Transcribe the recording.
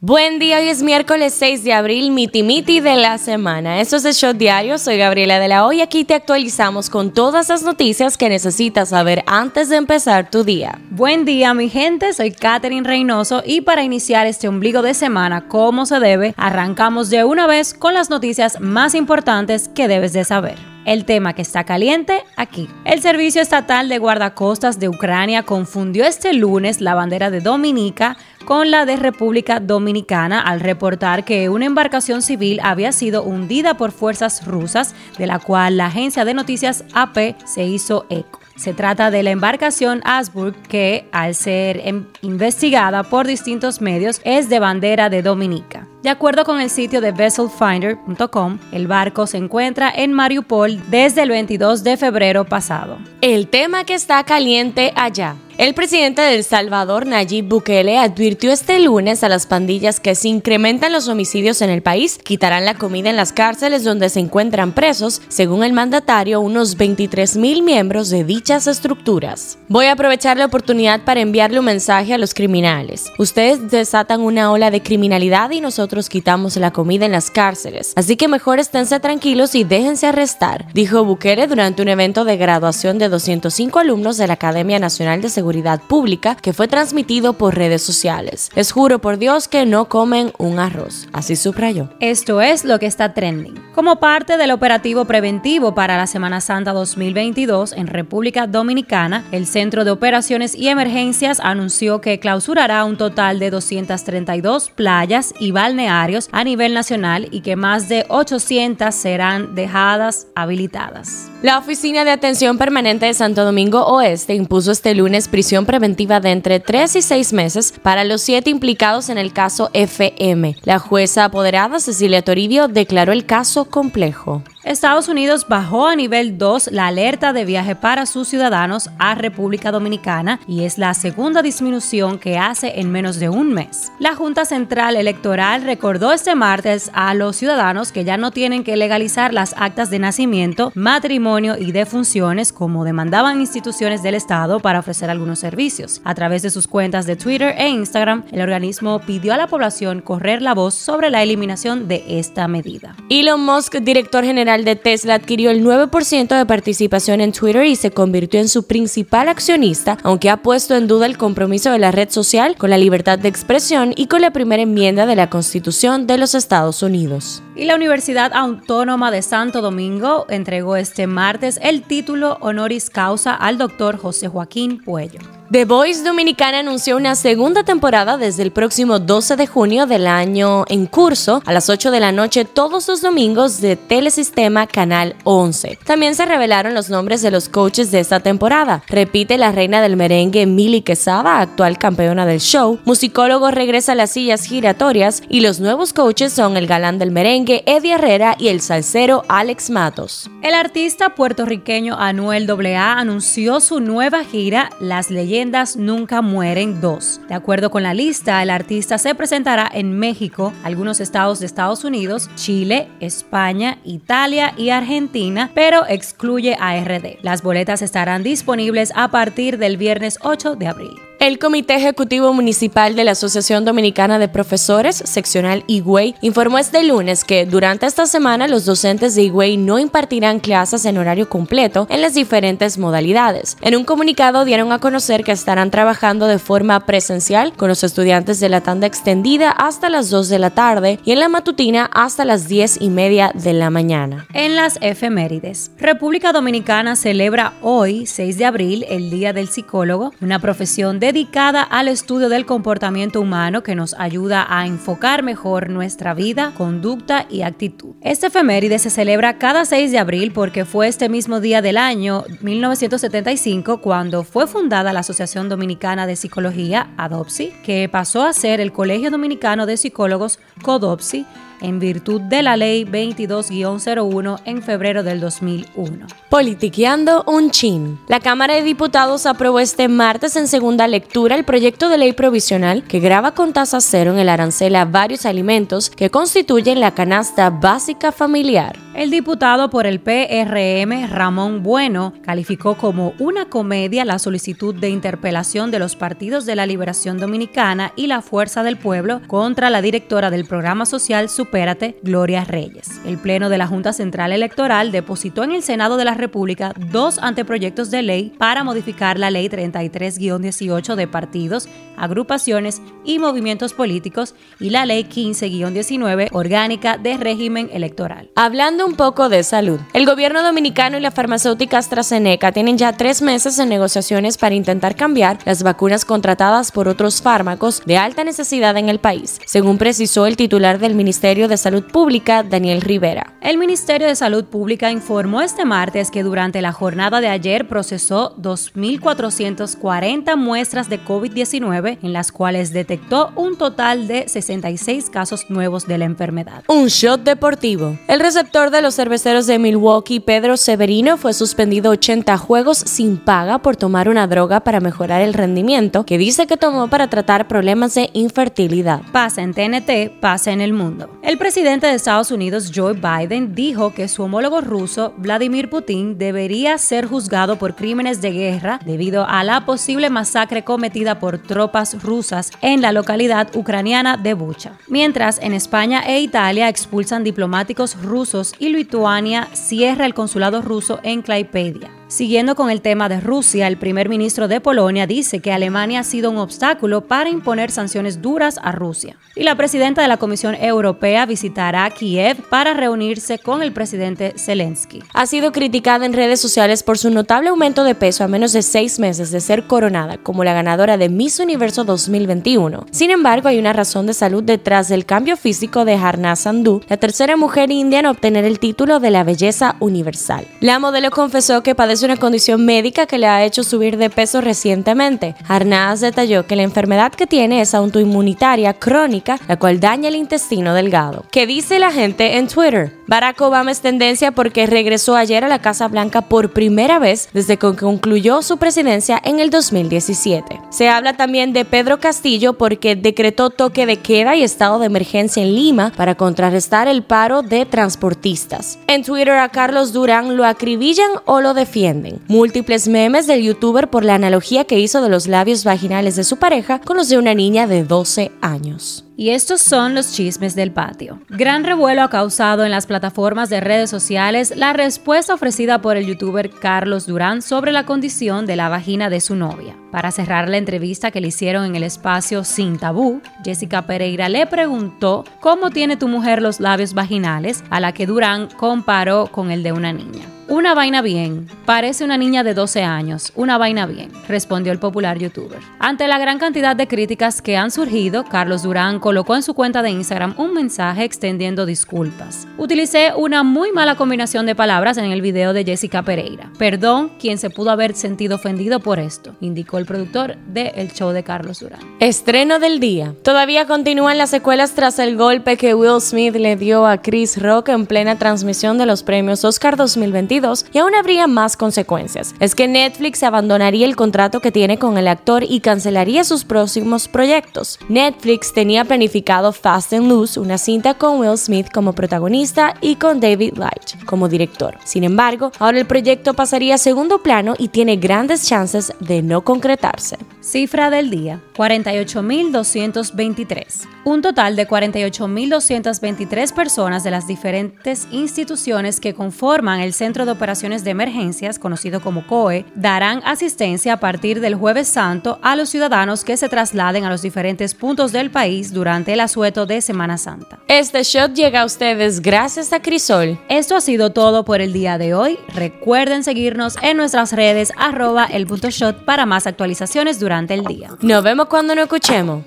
Buen día, hoy es miércoles 6 de abril, miti miti de la semana. Esto es el Shot Diario, soy Gabriela de la Hoy. Aquí te actualizamos con todas las noticias que necesitas saber antes de empezar tu día. Buen día, mi gente, soy Katherine Reynoso y para iniciar este ombligo de semana como se debe, arrancamos de una vez con las noticias más importantes que debes de saber el tema que está caliente aquí. El Servicio Estatal de Guardacostas de Ucrania confundió este lunes la bandera de Dominica con la de República Dominicana al reportar que una embarcación civil había sido hundida por fuerzas rusas, de la cual la agencia de noticias AP se hizo eco. Se trata de la embarcación Asburg que, al ser em, investigada por distintos medios, es de bandera de Dominica. De acuerdo con el sitio de vesselfinder.com, el barco se encuentra en Mariupol desde el 22 de febrero pasado. El tema que está caliente allá. El presidente de El Salvador, Nayib Bukele, advirtió este lunes a las pandillas que si incrementan los homicidios en el país, quitarán la comida en las cárceles donde se encuentran presos, según el mandatario, unos 23 mil miembros de dichas estructuras. Voy a aprovechar la oportunidad para enviarle un mensaje a los criminales. Ustedes desatan una ola de criminalidad y nosotros quitamos la comida en las cárceles. Así que mejor esténse tranquilos y déjense arrestar, dijo Bukele durante un evento de graduación de 205 alumnos de la Academia Nacional de Seguridad Pública que fue transmitido por redes sociales. Les juro por Dios que no comen un arroz, así subrayó. Esto es lo que está trending. Como parte del operativo preventivo para la Semana Santa 2022 en República Dominicana, el Centro de Operaciones y Emergencias anunció que clausurará un total de 232 playas y balnearios a nivel nacional y que más de 800 serán dejadas habilitadas. La Oficina de Atención Permanente de Santo Domingo Oeste impuso este lunes prisión preventiva de entre 3 y 6 meses para los siete implicados en el caso FM. La jueza apoderada Cecilia Toribio declaró el caso complejo. Estados Unidos bajó a nivel 2 la alerta de viaje para sus ciudadanos a República Dominicana y es la segunda disminución que hace en menos de un mes. La Junta Central Electoral recordó este martes a los ciudadanos que ya no tienen que legalizar las actas de nacimiento, matrimonio y defunciones como demandaban instituciones del Estado para ofrecer algunos servicios. A través de sus cuentas de Twitter e Instagram, el organismo pidió a la población correr la voz sobre la eliminación de esta medida. Elon Musk, director general de Tesla adquirió el 9% de participación en Twitter y se convirtió en su principal accionista, aunque ha puesto en duda el compromiso de la red social con la libertad de expresión y con la primera enmienda de la Constitución de los Estados Unidos. Y la Universidad Autónoma de Santo Domingo entregó este martes el título honoris causa al doctor José Joaquín Puello. The Voice Dominicana anunció una segunda temporada desde el próximo 12 de junio del año en curso a las 8 de la noche todos los domingos de Telesistema Canal 11. También se revelaron los nombres de los coaches de esta temporada. Repite la reina del merengue Mili Quesada, actual campeona del show. Musicólogo regresa a las sillas giratorias y los nuevos coaches son el galán del merengue Eddie Herrera y el salsero Alex Matos. El artista puertorriqueño Anuel AA anunció su nueva gira Las Leyendas Nunca Mueren 2. De acuerdo con la lista, el artista se presentará en México, algunos estados de Estados Unidos, Chile, España, Italia y Argentina, pero excluye a RD. Las boletas estarán disponibles a partir del viernes 8 de abril. El Comité Ejecutivo Municipal de la Asociación Dominicana de Profesores, seccional Higüey, informó este lunes que durante esta semana los docentes de Higüey no impartirán clases en horario completo en las diferentes modalidades. En un comunicado dieron a conocer que estarán trabajando de forma presencial con los estudiantes de la tanda extendida hasta las 2 de la tarde y en la matutina hasta las 10 y media de la mañana. En las efemérides, República Dominicana celebra hoy, 6 de abril, el Día del Psicólogo, una profesión de dedicada al estudio del comportamiento humano que nos ayuda a enfocar mejor nuestra vida, conducta y actitud. Este efeméride se celebra cada 6 de abril porque fue este mismo día del año 1975 cuando fue fundada la Asociación Dominicana de Psicología, ADOPSI, que pasó a ser el Colegio Dominicano de Psicólogos, CODOPSI, en virtud de la Ley 22-01 en febrero del 2001. Politiqueando un chin. La Cámara de Diputados aprobó este martes en segunda lectura el proyecto de ley provisional que graba con tasa cero en el arancel a varios alimentos que constituyen la canasta básica familiar. El diputado por el PRM, Ramón Bueno, calificó como una comedia la solicitud de interpelación de los partidos de la Liberación Dominicana y la Fuerza del Pueblo contra la directora del programa social Supérate, Gloria Reyes. El Pleno de la Junta Central Electoral depositó en el Senado de la República dos anteproyectos de ley para modificar la Ley 33-18 de partidos, agrupaciones y movimientos políticos y la Ley 15-19 orgánica de régimen electoral. Hablando un poco de salud. El gobierno dominicano y la farmacéutica AstraZeneca tienen ya tres meses en negociaciones para intentar cambiar las vacunas contratadas por otros fármacos de alta necesidad en el país, según precisó el titular del Ministerio de Salud Pública, Daniel Rivera. El Ministerio de Salud Pública informó este martes que durante la jornada de ayer procesó 2.440 muestras de COVID-19, en las cuales detectó un total de 66 casos nuevos de la enfermedad. Un shot deportivo. El receptor de de los cerveceros de Milwaukee, Pedro Severino, fue suspendido 80 juegos sin paga por tomar una droga para mejorar el rendimiento que dice que tomó para tratar problemas de infertilidad. Pasa en TNT, pasa en el mundo. El presidente de Estados Unidos, Joe Biden, dijo que su homólogo ruso, Vladimir Putin, debería ser juzgado por crímenes de guerra debido a la posible masacre cometida por tropas rusas en la localidad ucraniana de Bucha. Mientras en España e Italia expulsan diplomáticos rusos y Lituania cierra el consulado ruso en Klaipedia. Siguiendo con el tema de Rusia, el primer ministro de Polonia dice que Alemania ha sido un obstáculo para imponer sanciones duras a Rusia. Y la presidenta de la Comisión Europea visitará Kiev para reunirse con el presidente Zelensky. Ha sido criticada en redes sociales por su notable aumento de peso a menos de seis meses de ser coronada como la ganadora de Miss Universo 2021. Sin embargo, hay una razón de salud detrás del cambio físico de Harna Sandhu, la tercera mujer india en obtener el título de la belleza universal. La modelo confesó que padece una condición médica que le ha hecho subir de peso recientemente. Arnaz detalló que la enfermedad que tiene es autoinmunitaria crónica, la cual daña el intestino delgado. ¿Qué dice la gente en Twitter? Barack Obama es tendencia porque regresó ayer a la Casa Blanca por primera vez desde que concluyó su presidencia en el 2017. Se habla también de Pedro Castillo porque decretó toque de queda y estado de emergencia en Lima para contrarrestar el paro de transportistas. En Twitter a Carlos Durán lo acribillan o lo defienden Múltiples memes del youtuber por la analogía que hizo de los labios vaginales de su pareja con los de una niña de 12 años. Y estos son los chismes del patio. Gran revuelo ha causado en las plataformas de redes sociales la respuesta ofrecida por el youtuber Carlos Durán sobre la condición de la vagina de su novia. Para cerrar la entrevista que le hicieron en el espacio Sin Tabú, Jessica Pereira le preguntó cómo tiene tu mujer los labios vaginales, a la que Durán comparó con el de una niña. Una vaina bien. Parece una niña de 12 años. Una vaina bien, respondió el popular youtuber. Ante la gran cantidad de críticas que han surgido, Carlos Durán colocó en su cuenta de Instagram un mensaje extendiendo disculpas. Utilicé una muy mala combinación de palabras en el video de Jessica Pereira. Perdón quien se pudo haber sentido ofendido por esto, indicó el productor de El Show de Carlos Durán. Estreno del día. Todavía continúan las secuelas tras el golpe que Will Smith le dio a Chris Rock en plena transmisión de los premios Oscar 2021 y aún habría más consecuencias. Es que Netflix abandonaría el contrato que tiene con el actor y cancelaría sus próximos proyectos. Netflix tenía planificado Fast and Loose, una cinta con Will Smith como protagonista y con David Light como director. Sin embargo, ahora el proyecto pasaría a segundo plano y tiene grandes chances de no concretarse. Cifra del día, 48.223. Un total de 48.223 personas de las diferentes instituciones que conforman el Centro de Operaciones de Emergencias, conocido como COE, darán asistencia a partir del jueves santo a los ciudadanos que se trasladen a los diferentes puntos del país durante el asueto de Semana Santa. Este shot llega a ustedes gracias a Crisol. Esto ha sido todo por el día de hoy. Recuerden seguirnos en nuestras redes arroba el punto shot para más actualizaciones durante el día. Nos vemos cuando nos escuchemos.